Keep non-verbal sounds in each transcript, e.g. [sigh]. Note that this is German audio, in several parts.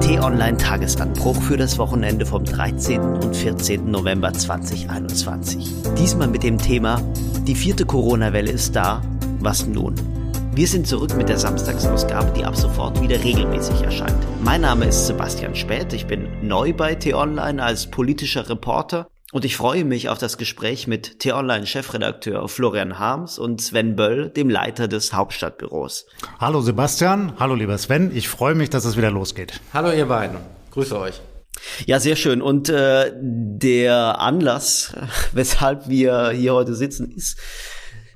T-Online Tagesanbruch für das Wochenende vom 13. und 14. November 2021. Diesmal mit dem Thema Die vierte Corona-Welle ist da. Was nun? Wir sind zurück mit der Samstagsausgabe, die ab sofort wieder regelmäßig erscheint. Mein Name ist Sebastian Späth. Ich bin neu bei T-Online als politischer Reporter und ich freue mich auf das Gespräch mit T-Online-Chefredakteur Florian Harms und Sven Böll, dem Leiter des Hauptstadtbüros. Hallo Sebastian, hallo lieber Sven, ich freue mich, dass es wieder losgeht. Hallo ihr beiden, grüße euch. Ja, sehr schön. Und äh, der Anlass, [laughs] weshalb wir hier heute sitzen, ist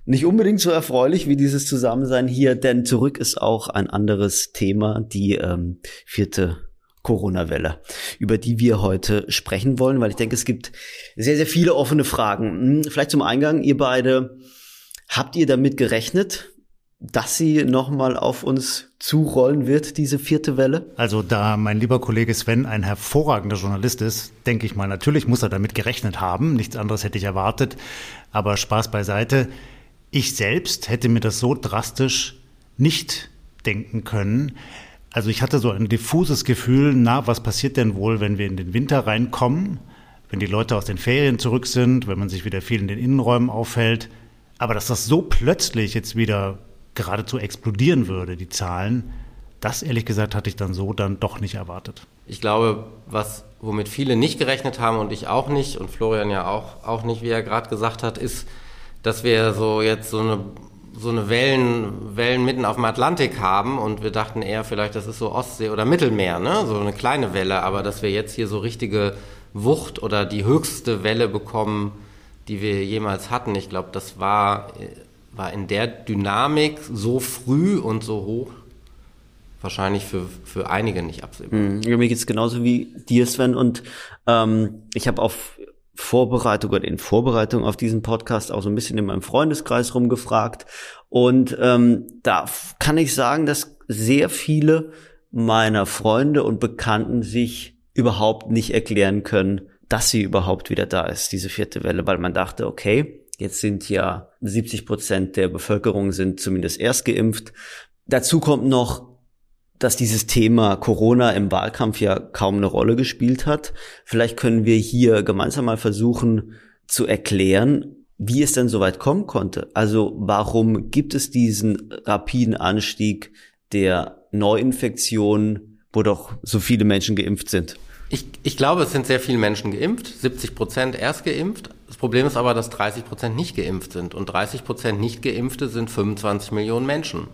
nicht unbedingt so erfreulich wie dieses Zusammensein hier, denn zurück ist auch ein anderes Thema, die ähm, vierte Corona-Welle, über die wir heute sprechen wollen, weil ich denke, es gibt sehr, sehr viele offene Fragen. Hm, vielleicht zum Eingang, ihr beide, habt ihr damit gerechnet, dass sie nochmal auf uns zurollen wird, diese vierte Welle? Also da mein lieber Kollege Sven ein hervorragender Journalist ist, denke ich mal, natürlich muss er damit gerechnet haben. Nichts anderes hätte ich erwartet. Aber Spaß beiseite. Ich selbst hätte mir das so drastisch nicht denken können. Also ich hatte so ein diffuses Gefühl, na, was passiert denn wohl, wenn wir in den Winter reinkommen, wenn die Leute aus den Ferien zurück sind, wenn man sich wieder viel in den Innenräumen aufhält. Aber dass das so plötzlich jetzt wieder geradezu explodieren würde, die Zahlen, das ehrlich gesagt hatte ich dann so dann doch nicht erwartet. Ich glaube, was womit viele nicht gerechnet haben und ich auch nicht und Florian ja auch, auch nicht, wie er gerade gesagt hat, ist, dass wir so jetzt so eine so eine Wellen, Wellen mitten auf dem Atlantik haben und wir dachten eher vielleicht, das ist so Ostsee oder Mittelmeer, ne? so eine kleine Welle, aber dass wir jetzt hier so richtige Wucht oder die höchste Welle bekommen, die wir jemals hatten, ich glaube, das war, war in der Dynamik so früh und so hoch wahrscheinlich für, für einige nicht absehbar. Mhm. Mir geht es genauso wie dir, Sven, und ähm, ich habe auf Vorbereitung oder in Vorbereitung auf diesen Podcast auch so ein bisschen in meinem Freundeskreis rumgefragt. Und ähm, da kann ich sagen, dass sehr viele meiner Freunde und Bekannten sich überhaupt nicht erklären können, dass sie überhaupt wieder da ist, diese vierte Welle, weil man dachte, okay, jetzt sind ja 70 Prozent der Bevölkerung sind zumindest erst geimpft. Dazu kommt noch dass dieses Thema Corona im Wahlkampf ja kaum eine Rolle gespielt hat. Vielleicht können wir hier gemeinsam mal versuchen zu erklären, wie es denn so weit kommen konnte. Also warum gibt es diesen rapiden Anstieg der Neuinfektionen, wo doch so viele Menschen geimpft sind? Ich, ich glaube, es sind sehr viele Menschen geimpft, 70 Prozent erst geimpft. Das Problem ist aber, dass 30 Prozent nicht geimpft sind. Und 30 Prozent nicht geimpfte sind 25 Millionen Menschen.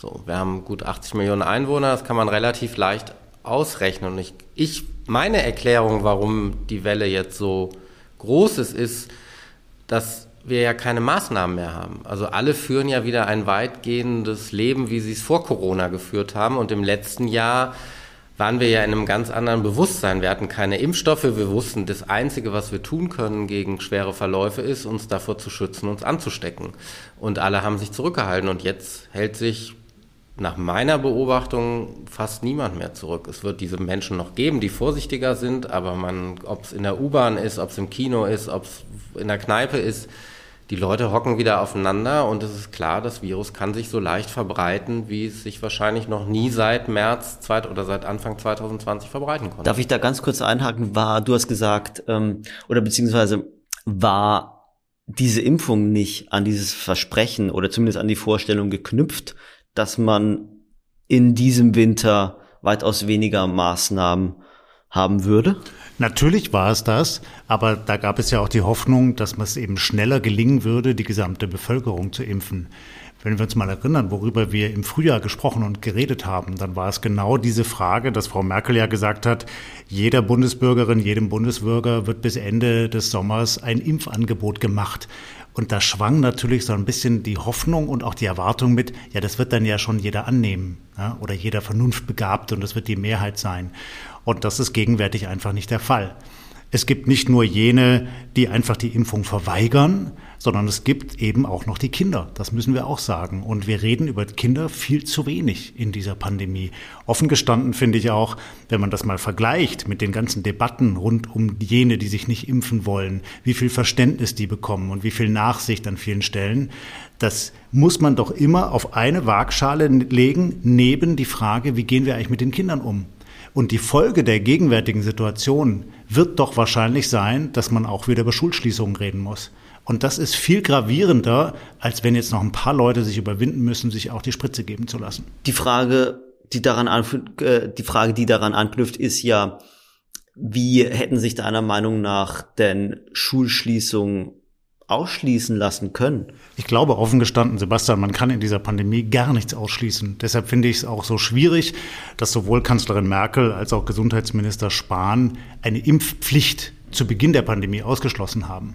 So, wir haben gut 80 Millionen Einwohner, das kann man relativ leicht ausrechnen. Und ich, ich, meine Erklärung, warum die Welle jetzt so groß ist, ist, dass wir ja keine Maßnahmen mehr haben. Also alle führen ja wieder ein weitgehendes Leben, wie sie es vor Corona geführt haben. Und im letzten Jahr waren wir ja in einem ganz anderen Bewusstsein. Wir hatten keine Impfstoffe. Wir wussten, das Einzige, was wir tun können gegen schwere Verläufe, ist, uns davor zu schützen, uns anzustecken. Und alle haben sich zurückgehalten. Und jetzt hält sich nach meiner Beobachtung fast niemand mehr zurück. Es wird diese Menschen noch geben, die vorsichtiger sind, aber man, ob es in der U-Bahn ist, ob es im Kino ist, ob es in der Kneipe ist, die Leute hocken wieder aufeinander und es ist klar, das Virus kann sich so leicht verbreiten, wie es sich wahrscheinlich noch nie seit März oder seit Anfang 2020 verbreiten konnte. Darf ich da ganz kurz einhaken? War, du hast gesagt, ähm, oder beziehungsweise war diese Impfung nicht an dieses Versprechen oder zumindest an die Vorstellung geknüpft, dass man in diesem Winter weitaus weniger Maßnahmen haben würde? Natürlich war es das, aber da gab es ja auch die Hoffnung, dass es eben schneller gelingen würde, die gesamte Bevölkerung zu impfen. Wenn wir uns mal erinnern, worüber wir im Frühjahr gesprochen und geredet haben, dann war es genau diese Frage, dass Frau Merkel ja gesagt hat, jeder Bundesbürgerin, jedem Bundesbürger wird bis Ende des Sommers ein Impfangebot gemacht. Und da schwang natürlich so ein bisschen die Hoffnung und auch die Erwartung mit, ja, das wird dann ja schon jeder annehmen ja, oder jeder vernunftbegabt und das wird die Mehrheit sein. Und das ist gegenwärtig einfach nicht der Fall. Es gibt nicht nur jene, die einfach die Impfung verweigern, sondern es gibt eben auch noch die Kinder. Das müssen wir auch sagen. Und wir reden über Kinder viel zu wenig in dieser Pandemie. Offen gestanden finde ich auch, wenn man das mal vergleicht mit den ganzen Debatten rund um jene, die sich nicht impfen wollen, wie viel Verständnis die bekommen und wie viel Nachsicht an vielen Stellen, das muss man doch immer auf eine Waagschale legen, neben die Frage, wie gehen wir eigentlich mit den Kindern um? Und die Folge der gegenwärtigen Situation wird doch wahrscheinlich sein, dass man auch wieder über Schulschließungen reden muss. Und das ist viel gravierender, als wenn jetzt noch ein paar Leute sich überwinden müssen, sich auch die Spritze geben zu lassen. Die Frage, die daran, äh, die Frage, die daran anknüpft, ist ja, wie hätten sich deiner Meinung nach denn Schulschließungen ausschließen lassen können? Ich glaube, offen gestanden, Sebastian, man kann in dieser Pandemie gar nichts ausschließen. Deshalb finde ich es auch so schwierig, dass sowohl Kanzlerin Merkel als auch Gesundheitsminister Spahn eine Impfpflicht zu Beginn der Pandemie ausgeschlossen haben.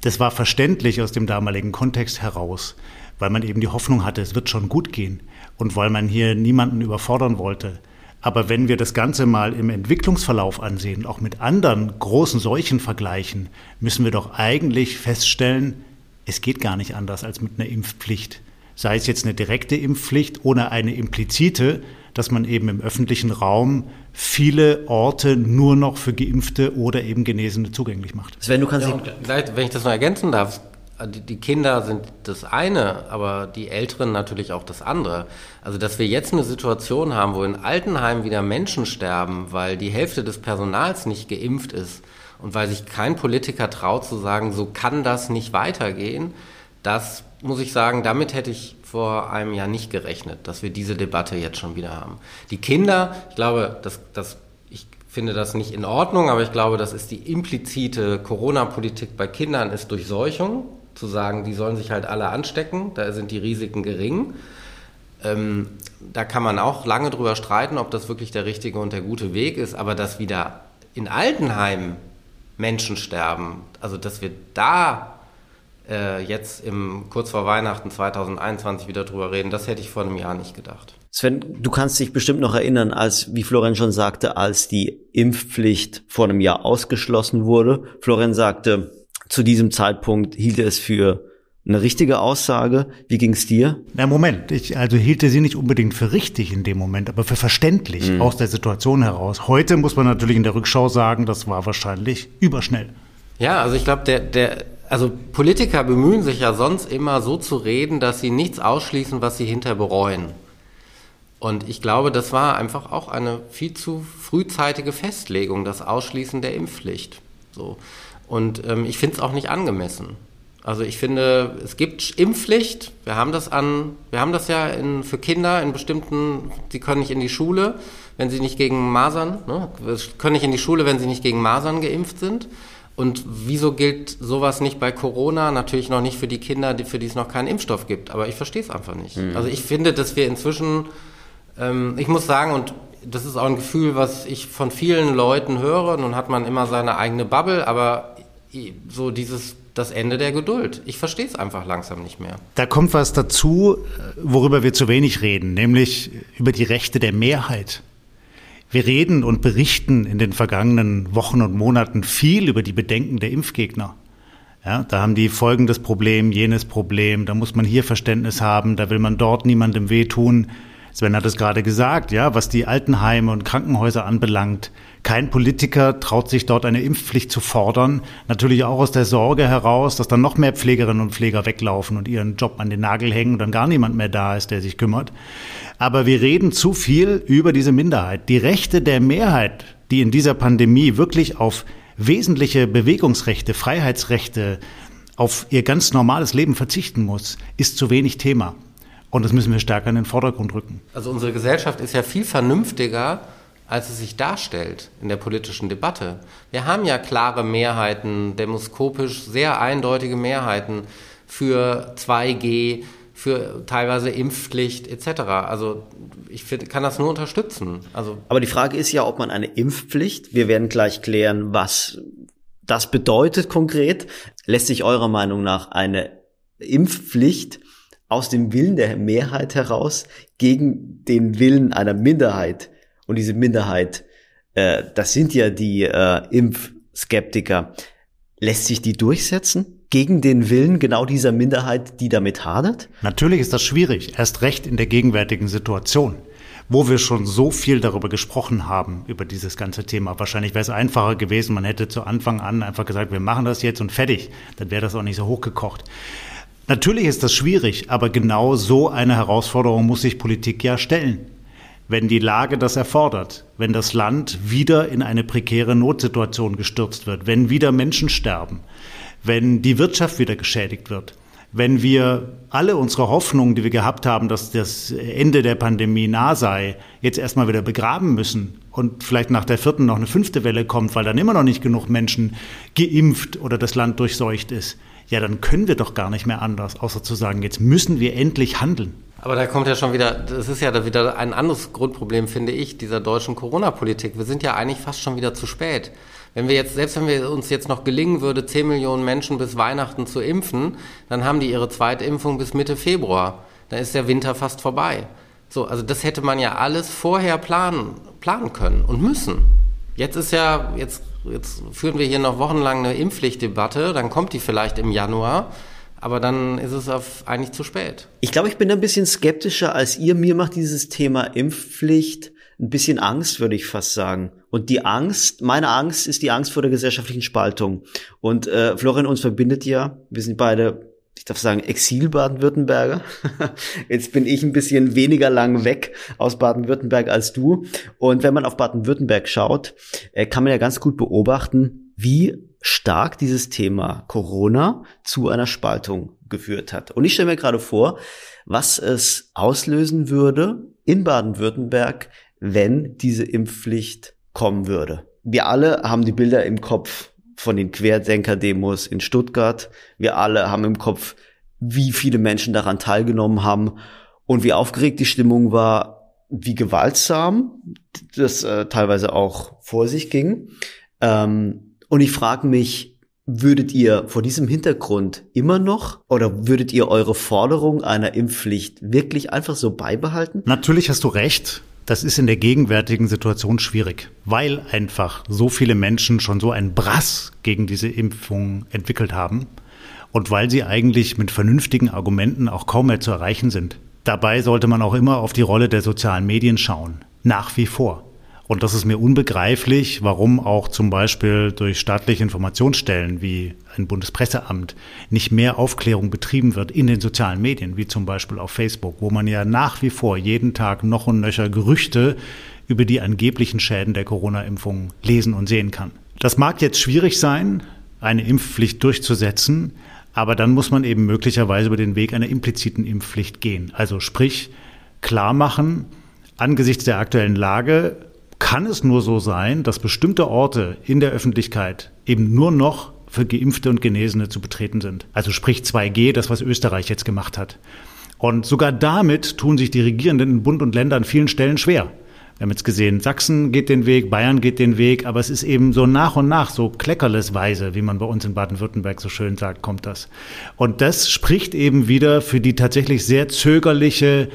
Das war verständlich aus dem damaligen Kontext heraus, weil man eben die Hoffnung hatte, es wird schon gut gehen und weil man hier niemanden überfordern wollte. Aber wenn wir das Ganze mal im Entwicklungsverlauf ansehen, auch mit anderen großen Seuchen vergleichen, müssen wir doch eigentlich feststellen, es geht gar nicht anders als mit einer Impfpflicht. Sei es jetzt eine direkte Impfpflicht oder eine implizite, dass man eben im öffentlichen Raum viele Orte nur noch für Geimpfte oder eben Genesene zugänglich macht. Sven, du kannst ja, wenn ich das noch ergänzen darf, die Kinder sind das eine, aber die Älteren natürlich auch das andere. Also, dass wir jetzt eine Situation haben, wo in Altenheimen wieder Menschen sterben, weil die Hälfte des Personals nicht geimpft ist und weil sich kein Politiker traut zu sagen, so kann das nicht weitergehen, das muss ich sagen, damit hätte ich vor einem Jahr nicht gerechnet, dass wir diese Debatte jetzt schon wieder haben. Die Kinder, ich glaube, das, das, ich finde das nicht in Ordnung, aber ich glaube, das ist die implizite Corona-Politik bei Kindern, ist Durchseuchung zu sagen, die sollen sich halt alle anstecken, da sind die Risiken gering. Ähm, da kann man auch lange drüber streiten, ob das wirklich der richtige und der gute Weg ist, aber dass wieder in Altenheimen Menschen sterben, also dass wir da äh, jetzt im kurz vor Weihnachten 2021 wieder drüber reden, das hätte ich vor einem Jahr nicht gedacht. Sven, du kannst dich bestimmt noch erinnern, als, wie Florian schon sagte, als die Impfpflicht vor einem Jahr ausgeschlossen wurde. Florian sagte, zu diesem Zeitpunkt hielt er es für eine richtige Aussage. Wie ging es dir? Na Moment, ich also hielte sie nicht unbedingt für richtig in dem Moment, aber für verständlich mhm. aus der Situation heraus. Heute muss man natürlich in der Rückschau sagen, das war wahrscheinlich überschnell. Ja, also ich glaube, der, der, also Politiker bemühen sich ja sonst immer so zu reden, dass sie nichts ausschließen, was sie hinter bereuen. Und ich glaube, das war einfach auch eine viel zu frühzeitige Festlegung, das Ausschließen der Impfpflicht. So. Und ähm, ich finde es auch nicht angemessen. Also ich finde, es gibt Impfpflicht. Wir haben das an, wir haben das ja in, für Kinder in bestimmten, sie können nicht in die Schule, wenn sie nicht gegen Masern, ne, können nicht in die Schule, wenn sie nicht gegen Masern geimpft sind. Und wieso gilt sowas nicht bei Corona? Natürlich noch nicht für die Kinder, für die es noch keinen Impfstoff gibt. Aber ich verstehe es einfach nicht. Mhm. Also ich finde, dass wir inzwischen, ähm, ich muss sagen, und das ist auch ein Gefühl, was ich von vielen Leuten höre. Nun hat man immer seine eigene Bubble, aber so dieses das Ende der Geduld. Ich verstehe es einfach langsam nicht mehr. Da kommt was dazu, worüber wir zu wenig reden, nämlich über die Rechte der Mehrheit. Wir reden und berichten in den vergangenen Wochen und Monaten viel über die Bedenken der Impfgegner. Ja, da haben die folgendes Problem, jenes Problem, da muss man hier Verständnis haben, da will man dort niemandem wehtun. Sven hat es gerade gesagt, ja, was die Altenheime und Krankenhäuser anbelangt. Kein Politiker traut sich dort eine Impfpflicht zu fordern. Natürlich auch aus der Sorge heraus, dass dann noch mehr Pflegerinnen und Pfleger weglaufen und ihren Job an den Nagel hängen und dann gar niemand mehr da ist, der sich kümmert. Aber wir reden zu viel über diese Minderheit. Die Rechte der Mehrheit, die in dieser Pandemie wirklich auf wesentliche Bewegungsrechte, Freiheitsrechte, auf ihr ganz normales Leben verzichten muss, ist zu wenig Thema. Und das müssen wir stärker in den Vordergrund rücken. Also unsere Gesellschaft ist ja viel vernünftiger, als es sich darstellt in der politischen Debatte. Wir haben ja klare Mehrheiten, demoskopisch sehr eindeutige Mehrheiten für 2G, für teilweise Impfpflicht etc. Also ich find, kann das nur unterstützen. Also Aber die Frage ist ja, ob man eine Impfpflicht, wir werden gleich klären, was das bedeutet konkret. Lässt sich eurer Meinung nach eine Impfpflicht aus dem Willen der Mehrheit heraus gegen den Willen einer Minderheit. Und diese Minderheit, äh, das sind ja die äh, Impfskeptiker. Lässt sich die durchsetzen? Gegen den Willen genau dieser Minderheit, die damit hadert? Natürlich ist das schwierig, erst recht in der gegenwärtigen Situation wo wir schon so viel darüber gesprochen haben, über dieses ganze Thema. Wahrscheinlich wäre es einfacher gewesen, man hätte zu Anfang an einfach gesagt, wir machen das jetzt und fertig. Dann wäre das auch nicht so hochgekocht. Natürlich ist das schwierig, aber genau so eine Herausforderung muss sich Politik ja stellen. wenn die Lage das erfordert, wenn das Land wieder in eine prekäre Notsituation gestürzt wird, wenn wieder Menschen sterben, wenn die Wirtschaft wieder geschädigt wird, wenn wir alle unsere Hoffnungen, die wir gehabt haben, dass das Ende der Pandemie nah sei, jetzt erstmal wieder begraben müssen und vielleicht nach der vierten noch eine fünfte Welle kommt, weil dann immer noch nicht genug Menschen geimpft oder das Land durchseucht ist, ja, dann können wir doch gar nicht mehr anders, außer zu sagen, jetzt müssen wir endlich handeln. Aber da kommt ja schon wieder, das ist ja wieder ein anderes Grundproblem, finde ich, dieser deutschen Corona-Politik. Wir sind ja eigentlich fast schon wieder zu spät. Wenn wir jetzt, selbst wenn wir uns jetzt noch gelingen würde, 10 Millionen Menschen bis Weihnachten zu impfen, dann haben die ihre Zweitimpfung bis Mitte Februar. Dann ist der Winter fast vorbei. So, also das hätte man ja alles vorher planen, planen können und müssen. Jetzt ist ja, jetzt, jetzt führen wir hier noch wochenlang eine Impfpflichtdebatte, dann kommt die vielleicht im Januar. Aber dann ist es auf eigentlich zu spät. Ich glaube, ich bin ein bisschen skeptischer als ihr. Mir macht dieses Thema Impfpflicht ein bisschen Angst, würde ich fast sagen. Und die Angst, meine Angst ist die Angst vor der gesellschaftlichen Spaltung. Und äh, Florian uns verbindet ja, wir sind beide, ich darf sagen, Exil-Baden-Württemberger. [laughs] Jetzt bin ich ein bisschen weniger lang weg aus Baden-Württemberg als du. Und wenn man auf Baden-Württemberg schaut, äh, kann man ja ganz gut beobachten, wie stark dieses Thema Corona zu einer Spaltung geführt hat. Und ich stelle mir gerade vor, was es auslösen würde in Baden-Württemberg, wenn diese Impfpflicht kommen würde. Wir alle haben die Bilder im Kopf von den Querdenker-Demos in Stuttgart. Wir alle haben im Kopf, wie viele Menschen daran teilgenommen haben und wie aufgeregt die Stimmung war, wie gewaltsam das äh, teilweise auch vor sich ging. Ähm, und ich frage mich, würdet ihr vor diesem Hintergrund immer noch oder würdet ihr eure Forderung einer Impfpflicht wirklich einfach so beibehalten? Natürlich hast du recht. Das ist in der gegenwärtigen Situation schwierig, weil einfach so viele Menschen schon so einen Brass gegen diese Impfung entwickelt haben und weil sie eigentlich mit vernünftigen Argumenten auch kaum mehr zu erreichen sind. Dabei sollte man auch immer auf die Rolle der sozialen Medien schauen. Nach wie vor. Und das ist mir unbegreiflich, warum auch zum Beispiel durch staatliche Informationsstellen wie ein Bundespresseamt nicht mehr Aufklärung betrieben wird in den sozialen Medien, wie zum Beispiel auf Facebook, wo man ja nach wie vor jeden Tag noch und nöcher Gerüchte über die angeblichen Schäden der Corona-Impfung lesen und sehen kann. Das mag jetzt schwierig sein, eine Impfpflicht durchzusetzen, aber dann muss man eben möglicherweise über den Weg einer impliziten Impfpflicht gehen. Also sprich, klar machen, angesichts der aktuellen Lage kann es nur so sein, dass bestimmte Orte in der Öffentlichkeit eben nur noch für Geimpfte und Genesene zu betreten sind. Also sprich 2G, das was Österreich jetzt gemacht hat. Und sogar damit tun sich die Regierenden in Bund und Ländern an vielen Stellen schwer. Wir haben jetzt gesehen, Sachsen geht den Weg, Bayern geht den Weg, aber es ist eben so nach und nach, so kleckerlesweise, wie man bei uns in Baden-Württemberg so schön sagt, kommt das. Und das spricht eben wieder für die tatsächlich sehr zögerliche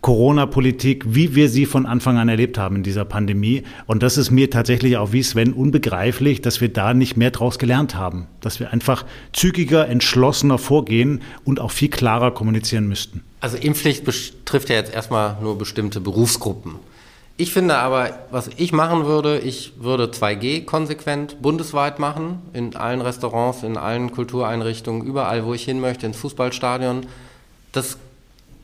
Corona-Politik, wie wir sie von Anfang an erlebt haben in dieser Pandemie. Und das ist mir tatsächlich auch wie Sven unbegreiflich, dass wir da nicht mehr draus gelernt haben. Dass wir einfach zügiger, entschlossener vorgehen und auch viel klarer kommunizieren müssten. Also Impfpflicht betrifft ja jetzt erstmal nur bestimmte Berufsgruppen. Ich finde aber, was ich machen würde, ich würde 2G konsequent bundesweit machen, in allen Restaurants, in allen Kultureinrichtungen, überall, wo ich hin möchte, ins Fußballstadion. Das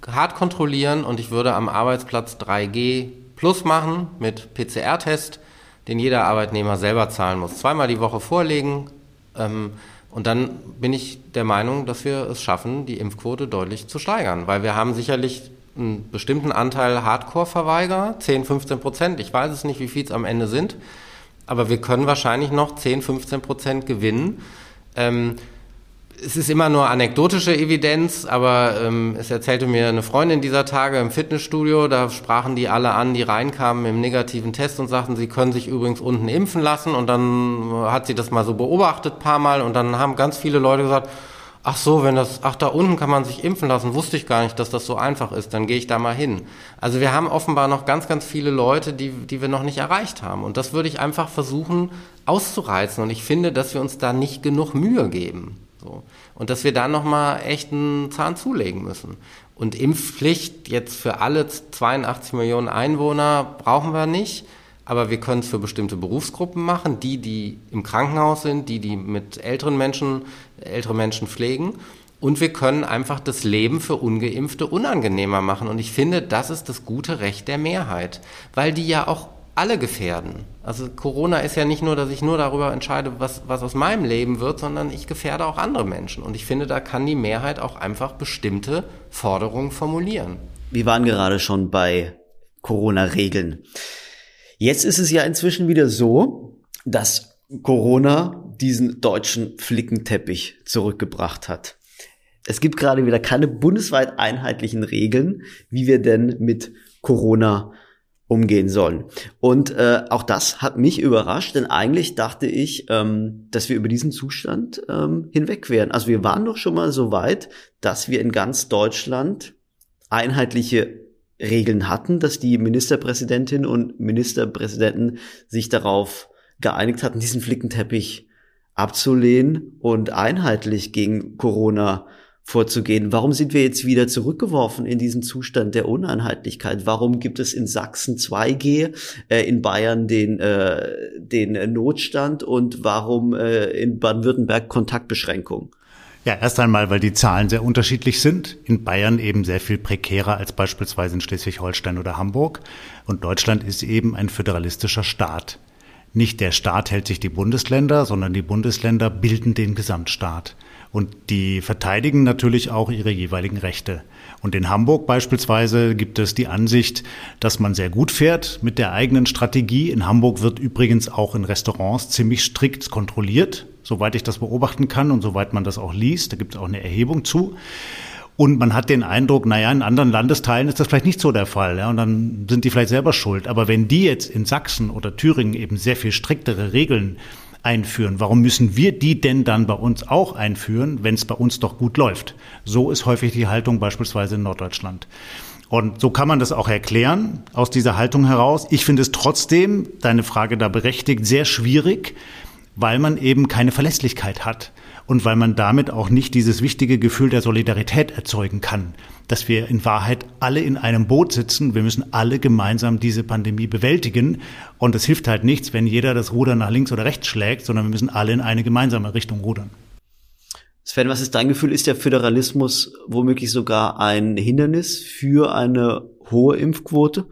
hart kontrollieren und ich würde am Arbeitsplatz 3G Plus machen mit PCR-Test, den jeder Arbeitnehmer selber zahlen muss. Zweimal die Woche vorlegen. Ähm, und dann bin ich der Meinung, dass wir es schaffen, die Impfquote deutlich zu steigern. Weil wir haben sicherlich einen bestimmten Anteil Hardcore-Verweigerer, 10, 15 Prozent. Ich weiß es nicht, wie viel es am Ende sind. Aber wir können wahrscheinlich noch 10, 15 Prozent gewinnen. Ähm, es ist immer nur anekdotische Evidenz, aber ähm, es erzählte mir eine Freundin dieser Tage im Fitnessstudio, da sprachen die alle an, die reinkamen im negativen Test und sagten, sie können sich übrigens unten impfen lassen und dann hat sie das mal so beobachtet paar Mal und dann haben ganz viele Leute gesagt, ach so, wenn das, ach da unten kann man sich impfen lassen, wusste ich gar nicht, dass das so einfach ist, dann gehe ich da mal hin. Also wir haben offenbar noch ganz, ganz viele Leute, die, die wir noch nicht erreicht haben und das würde ich einfach versuchen auszureizen und ich finde, dass wir uns da nicht genug Mühe geben. So. Und dass wir da nochmal echt einen Zahn zulegen müssen. Und Impfpflicht jetzt für alle 82 Millionen Einwohner brauchen wir nicht. Aber wir können es für bestimmte Berufsgruppen machen, die, die im Krankenhaus sind, die, die mit älteren Menschen, ältere Menschen pflegen. Und wir können einfach das Leben für ungeimpfte unangenehmer machen. Und ich finde, das ist das gute Recht der Mehrheit, weil die ja auch alle gefährden. Also Corona ist ja nicht nur, dass ich nur darüber entscheide, was, was aus meinem Leben wird, sondern ich gefährde auch andere Menschen. Und ich finde, da kann die Mehrheit auch einfach bestimmte Forderungen formulieren. Wir waren gerade schon bei Corona-Regeln. Jetzt ist es ja inzwischen wieder so, dass Corona diesen deutschen Flickenteppich zurückgebracht hat. Es gibt gerade wieder keine bundesweit einheitlichen Regeln, wie wir denn mit Corona sollen. Und äh, auch das hat mich überrascht, denn eigentlich dachte ich, ähm, dass wir über diesen Zustand ähm, hinweg wären. Also wir waren doch schon mal so weit, dass wir in ganz Deutschland einheitliche Regeln hatten, dass die Ministerpräsidentin und Ministerpräsidenten sich darauf geeinigt hatten, diesen Flickenteppich abzulehnen und einheitlich gegen Corona vorzugehen. Warum sind wir jetzt wieder zurückgeworfen in diesen Zustand der Uneinheitlichkeit? Warum gibt es in Sachsen 2G, äh, in Bayern den, äh, den Notstand und warum äh, in Baden-Württemberg Kontaktbeschränkungen? Ja, erst einmal, weil die Zahlen sehr unterschiedlich sind. In Bayern eben sehr viel prekärer als beispielsweise in Schleswig-Holstein oder Hamburg. Und Deutschland ist eben ein föderalistischer Staat. Nicht der Staat hält sich die Bundesländer, sondern die Bundesländer bilden den Gesamtstaat. Und die verteidigen natürlich auch ihre jeweiligen Rechte. Und in Hamburg beispielsweise gibt es die Ansicht, dass man sehr gut fährt mit der eigenen Strategie. In Hamburg wird übrigens auch in Restaurants ziemlich strikt kontrolliert, soweit ich das beobachten kann und soweit man das auch liest. Da gibt es auch eine Erhebung zu. Und man hat den Eindruck, naja, in anderen Landesteilen ist das vielleicht nicht so der Fall. Ja, und dann sind die vielleicht selber schuld. Aber wenn die jetzt in Sachsen oder Thüringen eben sehr viel striktere Regeln einführen. Warum müssen wir die denn dann bei uns auch einführen, wenn es bei uns doch gut läuft? So ist häufig die Haltung beispielsweise in Norddeutschland. Und so kann man das auch erklären aus dieser Haltung heraus. Ich finde es trotzdem, deine Frage da berechtigt, sehr schwierig, weil man eben keine Verlässlichkeit hat und weil man damit auch nicht dieses wichtige Gefühl der Solidarität erzeugen kann, dass wir in Wahrheit alle in einem Boot sitzen, wir müssen alle gemeinsam diese Pandemie bewältigen und es hilft halt nichts, wenn jeder das Ruder nach links oder rechts schlägt, sondern wir müssen alle in eine gemeinsame Richtung rudern. Sven, was ist dein Gefühl? Ist der Föderalismus womöglich sogar ein Hindernis für eine hohe Impfquote?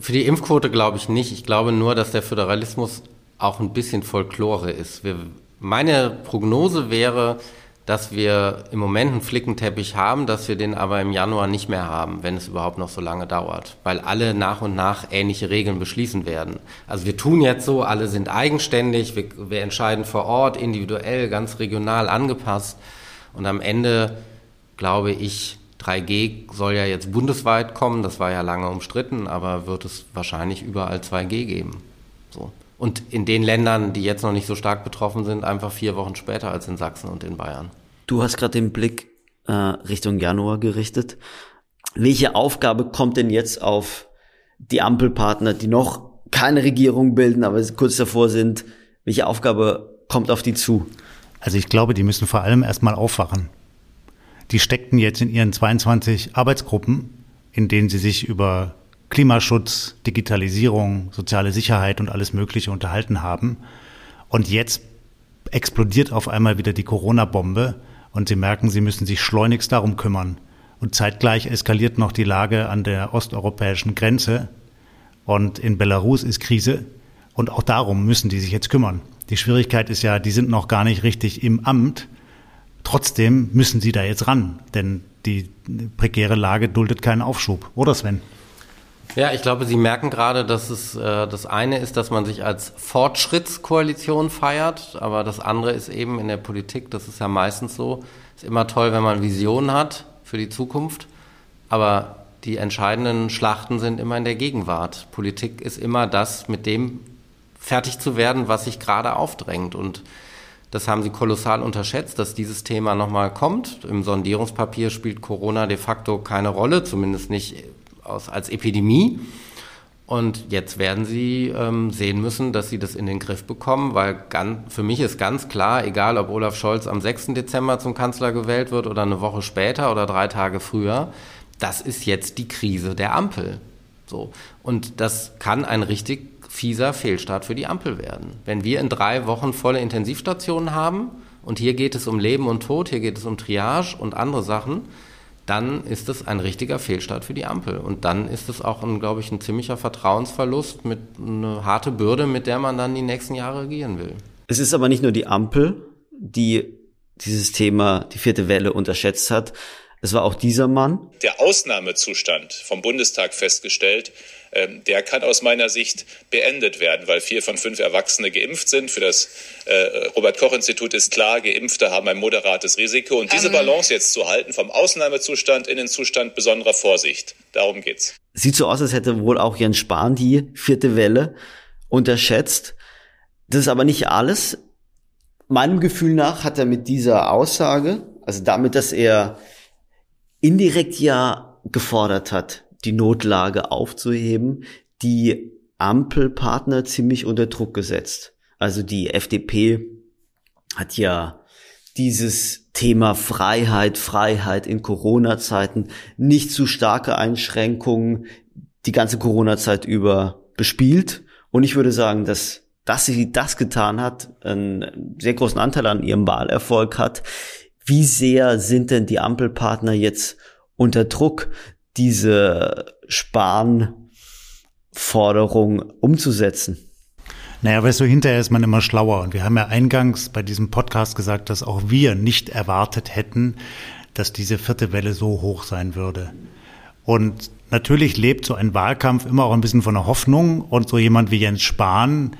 Für die Impfquote glaube ich nicht. Ich glaube nur, dass der Föderalismus auch ein bisschen Folklore ist. Wir meine Prognose wäre, dass wir im Moment einen Flickenteppich haben, dass wir den aber im Januar nicht mehr haben, wenn es überhaupt noch so lange dauert, weil alle nach und nach ähnliche Regeln beschließen werden. Also wir tun jetzt so, alle sind eigenständig, wir, wir entscheiden vor Ort, individuell, ganz regional angepasst und am Ende glaube ich, 3G soll ja jetzt bundesweit kommen, das war ja lange umstritten, aber wird es wahrscheinlich überall 2G geben. So und in den Ländern, die jetzt noch nicht so stark betroffen sind, einfach vier Wochen später als in Sachsen und in Bayern. Du hast gerade den Blick äh, Richtung Januar gerichtet. Welche Aufgabe kommt denn jetzt auf die Ampelpartner, die noch keine Regierung bilden, aber kurz davor sind? Welche Aufgabe kommt auf die zu? Also ich glaube, die müssen vor allem erstmal aufwachen. Die steckten jetzt in ihren 22 Arbeitsgruppen, in denen sie sich über Klimaschutz, Digitalisierung, soziale Sicherheit und alles Mögliche unterhalten haben. Und jetzt explodiert auf einmal wieder die Corona-Bombe und sie merken, sie müssen sich schleunigst darum kümmern. Und zeitgleich eskaliert noch die Lage an der osteuropäischen Grenze und in Belarus ist Krise und auch darum müssen die sich jetzt kümmern. Die Schwierigkeit ist ja, die sind noch gar nicht richtig im Amt. Trotzdem müssen sie da jetzt ran, denn die prekäre Lage duldet keinen Aufschub. Oder Sven? Ja, ich glaube, Sie merken gerade, dass es äh, das eine ist, dass man sich als Fortschrittskoalition feiert, aber das andere ist eben in der Politik, das ist ja meistens so, ist immer toll, wenn man Visionen hat für die Zukunft, aber die entscheidenden Schlachten sind immer in der Gegenwart. Politik ist immer das, mit dem fertig zu werden, was sich gerade aufdrängt und das haben sie kolossal unterschätzt, dass dieses Thema nochmal kommt. Im Sondierungspapier spielt Corona de facto keine Rolle, zumindest nicht aus, als Epidemie. Und jetzt werden sie ähm, sehen müssen, dass sie das in den Griff bekommen, weil ganz, für mich ist ganz klar, egal ob Olaf Scholz am 6. Dezember zum Kanzler gewählt wird oder eine Woche später oder drei Tage früher, das ist jetzt die Krise der Ampel. So. Und das kann ein richtig fieser Fehlstart für die Ampel werden. Wenn wir in drei Wochen volle Intensivstationen haben und hier geht es um Leben und Tod, hier geht es um Triage und andere Sachen, dann ist es ein richtiger Fehlstart für die Ampel. Und dann ist es auch, ein, glaube ich, ein ziemlicher Vertrauensverlust mit einer harte Bürde, mit der man dann die nächsten Jahre regieren will. Es ist aber nicht nur die Ampel, die dieses Thema, die vierte Welle unterschätzt hat. Es war auch dieser Mann. Der Ausnahmezustand vom Bundestag festgestellt, der kann aus meiner Sicht beendet werden, weil vier von fünf Erwachsene geimpft sind. Für das äh, Robert-Koch-Institut ist klar, Geimpfte haben ein moderates Risiko. Und diese ähm. Balance jetzt zu halten, vom Ausnahmezustand in den Zustand besonderer Vorsicht, darum geht's. Sieht so aus, als hätte wohl auch Jens Spahn die vierte Welle unterschätzt. Das ist aber nicht alles. Meinem Gefühl nach hat er mit dieser Aussage, also damit, dass er indirekt ja gefordert hat, die Notlage aufzuheben, die Ampelpartner ziemlich unter Druck gesetzt. Also die FDP hat ja dieses Thema Freiheit, Freiheit in Corona-Zeiten, nicht zu starke Einschränkungen die ganze Corona-Zeit über bespielt. Und ich würde sagen, dass, dass sie das getan hat, einen sehr großen Anteil an ihrem Wahlerfolg hat. Wie sehr sind denn die Ampelpartner jetzt unter Druck, diese Sparnforderung umzusetzen? Naja, weißt du, hinterher ist man immer schlauer. Und wir haben ja eingangs bei diesem Podcast gesagt, dass auch wir nicht erwartet hätten, dass diese vierte Welle so hoch sein würde. Und natürlich lebt so ein Wahlkampf immer auch ein bisschen von der Hoffnung. Und so jemand wie Jens Spahn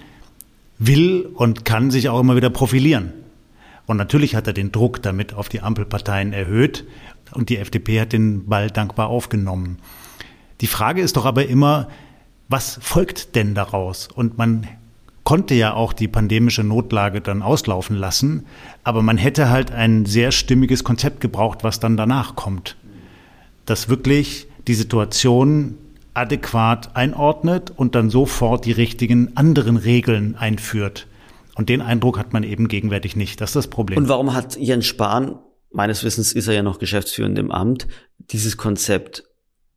will und kann sich auch immer wieder profilieren. Und natürlich hat er den Druck damit auf die Ampelparteien erhöht und die FDP hat den Ball dankbar aufgenommen. Die Frage ist doch aber immer, was folgt denn daraus? Und man konnte ja auch die pandemische Notlage dann auslaufen lassen, aber man hätte halt ein sehr stimmiges Konzept gebraucht, was dann danach kommt. Das wirklich die Situation adäquat einordnet und dann sofort die richtigen anderen Regeln einführt. Und den Eindruck hat man eben gegenwärtig nicht. Das ist das Problem. Und warum hat Jens Spahn, meines Wissens ist er ja noch geschäftsführend im Amt, dieses Konzept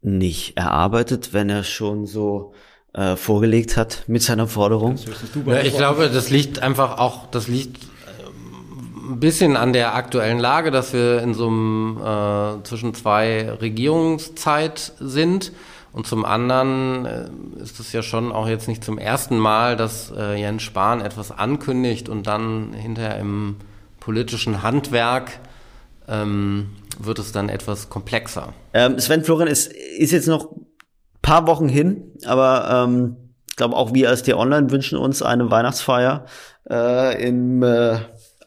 nicht erarbeitet, wenn er schon so äh, vorgelegt hat mit seiner Forderung? Ja, ich glaube, das liegt einfach auch, das liegt ähm, ein bisschen an der aktuellen Lage, dass wir in so einem äh, zwischen zwei Regierungszeit sind. Und zum anderen äh, ist es ja schon auch jetzt nicht zum ersten Mal, dass äh, Jens Spahn etwas ankündigt und dann hinterher im politischen Handwerk ähm, wird es dann etwas komplexer. Ähm, Sven Florian ist, ist jetzt noch paar Wochen hin, aber ähm, ich glaube auch wir als T-Online wünschen uns eine Weihnachtsfeier äh, im äh,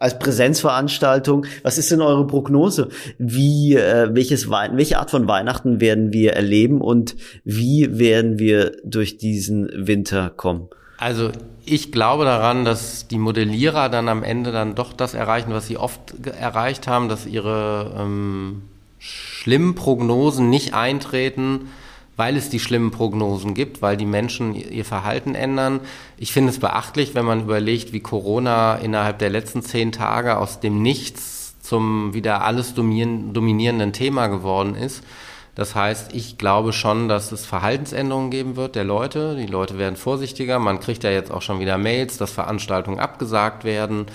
als Präsenzveranstaltung. Was ist denn eure Prognose? Wie, äh, welches Wein, welche Art von Weihnachten werden wir erleben und wie werden wir durch diesen Winter kommen? Also ich glaube daran, dass die Modellierer dann am Ende dann doch das erreichen, was sie oft erreicht haben, dass ihre ähm, schlimmen Prognosen nicht eintreten, weil es die schlimmen Prognosen gibt, weil die Menschen ihr Verhalten ändern. Ich finde es beachtlich, wenn man überlegt, wie Corona innerhalb der letzten zehn Tage aus dem Nichts zum wieder alles dominierenden Thema geworden ist. Das heißt, ich glaube schon, dass es Verhaltensänderungen geben wird der Leute. Die Leute werden vorsichtiger. Man kriegt ja jetzt auch schon wieder Mails, dass Veranstaltungen abgesagt werden.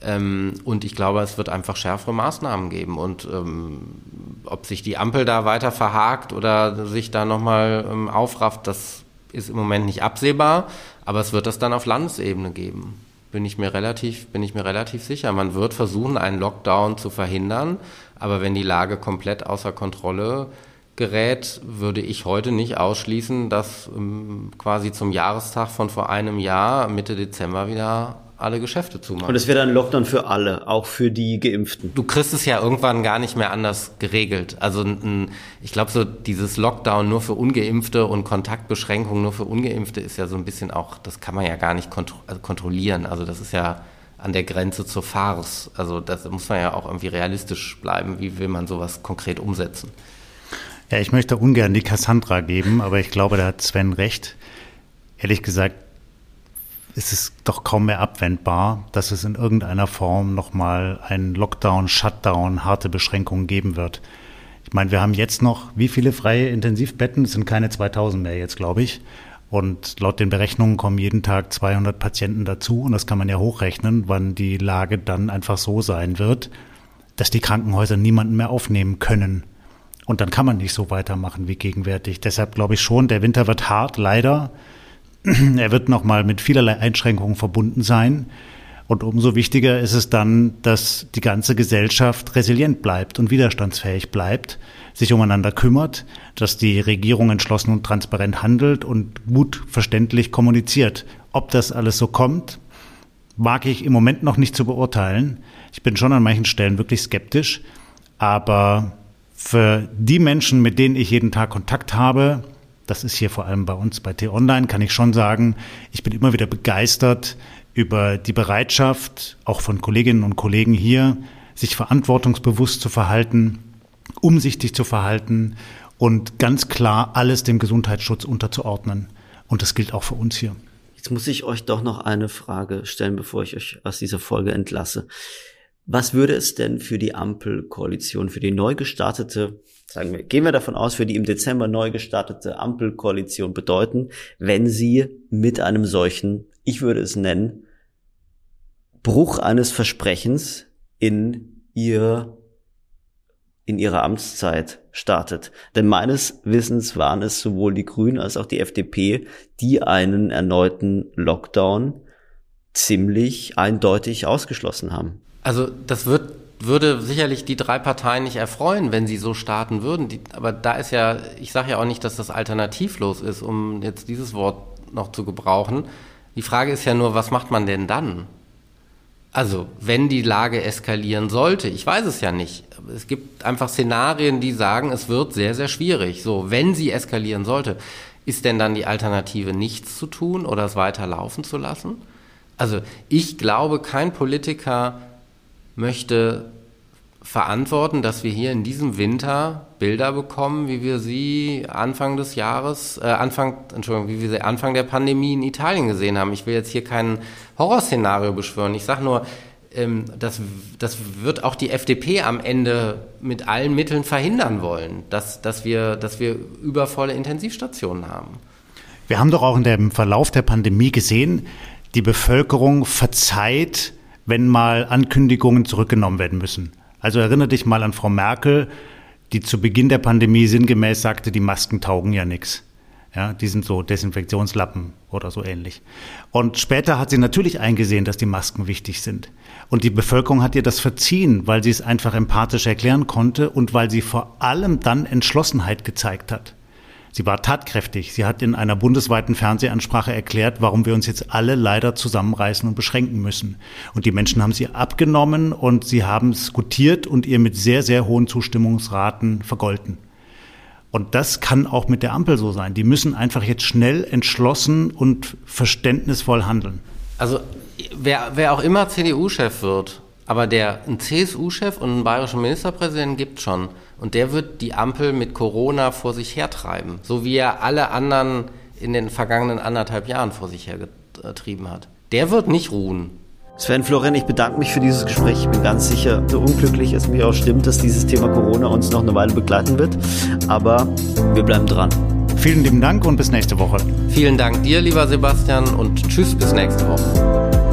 Ähm, und ich glaube, es wird einfach schärfere Maßnahmen geben. Und ähm, ob sich die Ampel da weiter verhakt oder sich da nochmal ähm, aufrafft, das ist im Moment nicht absehbar. Aber es wird das dann auf Landesebene geben. Bin ich mir relativ, bin ich mir relativ sicher. Man wird versuchen, einen Lockdown zu verhindern. Aber wenn die Lage komplett außer Kontrolle gerät, würde ich heute nicht ausschließen, dass ähm, quasi zum Jahrestag von vor einem Jahr, Mitte Dezember, wieder alle Geschäfte zumachen. Und es wäre dann Lockdown für alle, auch für die Geimpften. Du kriegst es ja irgendwann gar nicht mehr anders geregelt. Also ich glaube, so dieses Lockdown nur für Ungeimpfte und Kontaktbeschränkungen nur für Ungeimpfte ist ja so ein bisschen auch, das kann man ja gar nicht kontro also kontrollieren. Also das ist ja an der Grenze zur Farce. Also das muss man ja auch irgendwie realistisch bleiben. Wie will man sowas konkret umsetzen? Ja, ich möchte ungern die Cassandra geben, aber ich glaube, da hat Sven recht. Ehrlich gesagt, ist es doch kaum mehr abwendbar, dass es in irgendeiner Form nochmal einen Lockdown, Shutdown, harte Beschränkungen geben wird. Ich meine, wir haben jetzt noch wie viele freie Intensivbetten? Es sind keine 2000 mehr jetzt, glaube ich. Und laut den Berechnungen kommen jeden Tag 200 Patienten dazu. Und das kann man ja hochrechnen, wann die Lage dann einfach so sein wird, dass die Krankenhäuser niemanden mehr aufnehmen können. Und dann kann man nicht so weitermachen wie gegenwärtig. Deshalb glaube ich schon, der Winter wird hart, leider. [clears throat] Er wird nochmal mit vielerlei Einschränkungen verbunden sein. Und umso wichtiger ist es dann, dass die ganze Gesellschaft resilient bleibt und widerstandsfähig bleibt, sich umeinander kümmert, dass die Regierung entschlossen und transparent handelt und gut verständlich kommuniziert. Ob das alles so kommt, mag ich im Moment noch nicht zu beurteilen. Ich bin schon an manchen Stellen wirklich skeptisch, aber für die Menschen, mit denen ich jeden Tag Kontakt habe, das ist hier vor allem bei uns bei T-Online, kann ich schon sagen, ich bin immer wieder begeistert, über die Bereitschaft, auch von Kolleginnen und Kollegen hier, sich verantwortungsbewusst zu verhalten, umsichtig zu verhalten und ganz klar alles dem Gesundheitsschutz unterzuordnen. Und das gilt auch für uns hier. Jetzt muss ich euch doch noch eine Frage stellen, bevor ich euch aus dieser Folge entlasse. Was würde es denn für die Ampelkoalition, für die neu gestartete, sagen wir, gehen wir davon aus, für die im Dezember neu gestartete Ampelkoalition bedeuten, wenn sie mit einem solchen, ich würde es nennen, Bruch eines Versprechens in ihr in ihrer Amtszeit startet. Denn meines Wissens waren es sowohl die Grünen als auch die FDP, die einen erneuten Lockdown ziemlich eindeutig ausgeschlossen haben. Also das wird, würde sicherlich die drei Parteien nicht erfreuen, wenn sie so starten würden. Die, aber da ist ja, ich sage ja auch nicht, dass das alternativlos ist, um jetzt dieses Wort noch zu gebrauchen. Die Frage ist ja nur, was macht man denn dann? Also, wenn die Lage eskalieren sollte, ich weiß es ja nicht. Es gibt einfach Szenarien, die sagen, es wird sehr, sehr schwierig. So, wenn sie eskalieren sollte, ist denn dann die Alternative nichts zu tun oder es weiter laufen zu lassen? Also, ich glaube, kein Politiker möchte verantworten, dass wir hier in diesem Winter Bilder bekommen, wie wir sie Anfang des Jahres, äh, Anfang, Entschuldigung, wie wir sie Anfang der Pandemie in Italien gesehen haben. Ich will jetzt hier kein Horrorszenario beschwören. Ich sage nur, ähm, das, das wird auch die FDP am Ende mit allen Mitteln verhindern wollen, dass, dass, wir, dass wir übervolle Intensivstationen haben. Wir haben doch auch in dem Verlauf der Pandemie gesehen, die Bevölkerung verzeiht, wenn mal Ankündigungen zurückgenommen werden müssen. Also erinnere dich mal an Frau Merkel, die zu Beginn der Pandemie sinngemäß sagte, die Masken taugen ja nichts. Ja, die sind so Desinfektionslappen oder so ähnlich. Und später hat sie natürlich eingesehen, dass die Masken wichtig sind. Und die Bevölkerung hat ihr das verziehen, weil sie es einfach empathisch erklären konnte und weil sie vor allem dann Entschlossenheit gezeigt hat. Sie war tatkräftig. Sie hat in einer bundesweiten Fernsehansprache erklärt, warum wir uns jetzt alle leider zusammenreißen und beschränken müssen. Und die Menschen haben sie abgenommen und sie haben es gutiert und ihr mit sehr, sehr hohen Zustimmungsraten vergolten. Und das kann auch mit der Ampel so sein. Die müssen einfach jetzt schnell, entschlossen und verständnisvoll handeln. Also wer, wer auch immer CDU-Chef wird, aber der einen CSU-Chef und einen bayerischen Ministerpräsidenten gibt schon. Und der wird die Ampel mit Corona vor sich hertreiben, so wie er alle anderen in den vergangenen anderthalb Jahren vor sich hergetrieben hat. Der wird nicht ruhen. Sven Florian, ich bedanke mich für dieses Gespräch. Ich bin ganz sicher, so unglücklich es mir auch stimmt, dass dieses Thema Corona uns noch eine Weile begleiten wird. Aber wir bleiben dran. Vielen lieben Dank und bis nächste Woche. Vielen Dank dir, lieber Sebastian, und tschüss bis nächste Woche.